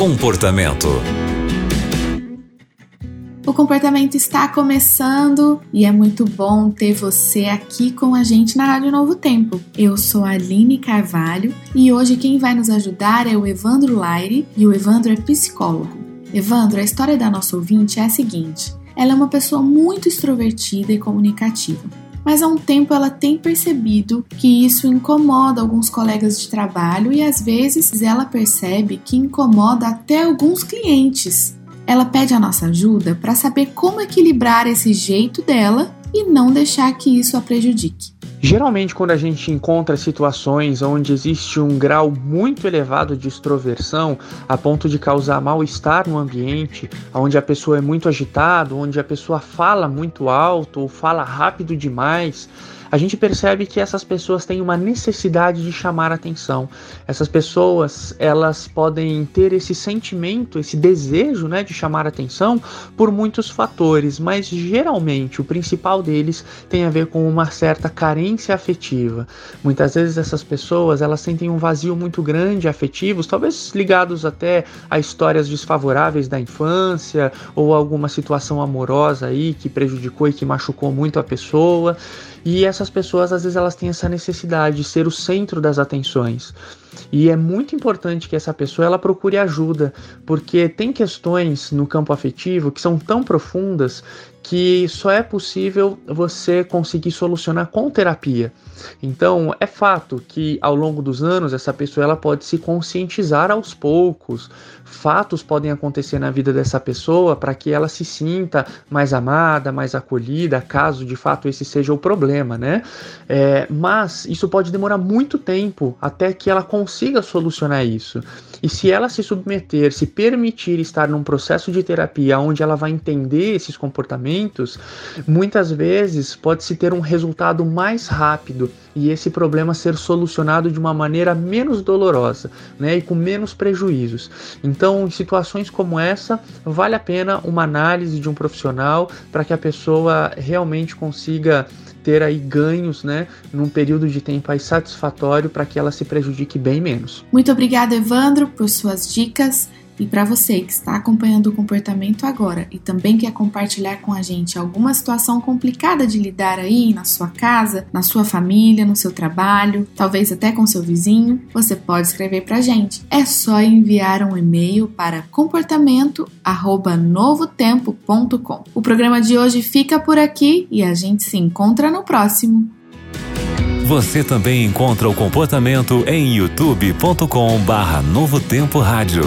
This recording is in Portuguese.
Comportamento. O comportamento está começando e é muito bom ter você aqui com a gente na Rádio Novo Tempo. Eu sou a Aline Carvalho e hoje quem vai nos ajudar é o Evandro Laire e o Evandro é psicólogo. Evandro, a história da nossa ouvinte é a seguinte: ela é uma pessoa muito extrovertida e comunicativa mas há um tempo ela tem percebido que isso incomoda alguns colegas de trabalho e às vezes ela percebe que incomoda até alguns clientes. Ela pede a nossa ajuda para saber como equilibrar esse jeito dela e não deixar que isso a prejudique. Geralmente, quando a gente encontra situações onde existe um grau muito elevado de extroversão, a ponto de causar mal-estar no ambiente, onde a pessoa é muito agitada, onde a pessoa fala muito alto ou fala rápido demais, a gente percebe que essas pessoas têm uma necessidade de chamar atenção. Essas pessoas, elas podem ter esse sentimento, esse desejo, né, de chamar atenção por muitos fatores, mas geralmente o principal deles tem a ver com uma certa carência afetiva. Muitas vezes essas pessoas, elas sentem um vazio muito grande afetivos, talvez ligados até a histórias desfavoráveis da infância ou alguma situação amorosa aí que prejudicou e que machucou muito a pessoa. E essas pessoas, às vezes, elas têm essa necessidade de ser o centro das atenções. E é muito importante que essa pessoa ela procure ajuda, porque tem questões no campo afetivo que são tão profundas que só é possível você conseguir solucionar com terapia. Então, é fato que ao longo dos anos essa pessoa ela pode se conscientizar aos poucos. Fatos podem acontecer na vida dessa pessoa para que ela se sinta mais amada, mais acolhida, caso de fato esse seja o problema, né? É, mas isso pode demorar muito tempo até que ela consiga solucionar isso. E se ela se submeter, se permitir estar num processo de terapia onde ela vai entender esses comportamentos, muitas vezes pode se ter um resultado mais rápido e esse problema ser solucionado de uma maneira menos dolorosa, né, e com menos prejuízos. Então, em situações como essa, vale a pena uma análise de um profissional para que a pessoa realmente consiga ter aí ganhos, né, num período de tempo aí satisfatório para que ela se prejudique bem menos. Muito obrigada, Evandro, por suas dicas. E para você que está acompanhando o comportamento agora e também quer compartilhar com a gente alguma situação complicada de lidar aí na sua casa, na sua família, no seu trabalho, talvez até com seu vizinho, você pode escrever para a gente. É só enviar um e-mail para comportamento@novotempo.com. O programa de hoje fica por aqui e a gente se encontra no próximo. Você também encontra o comportamento em youtube.com/novotempo rádio.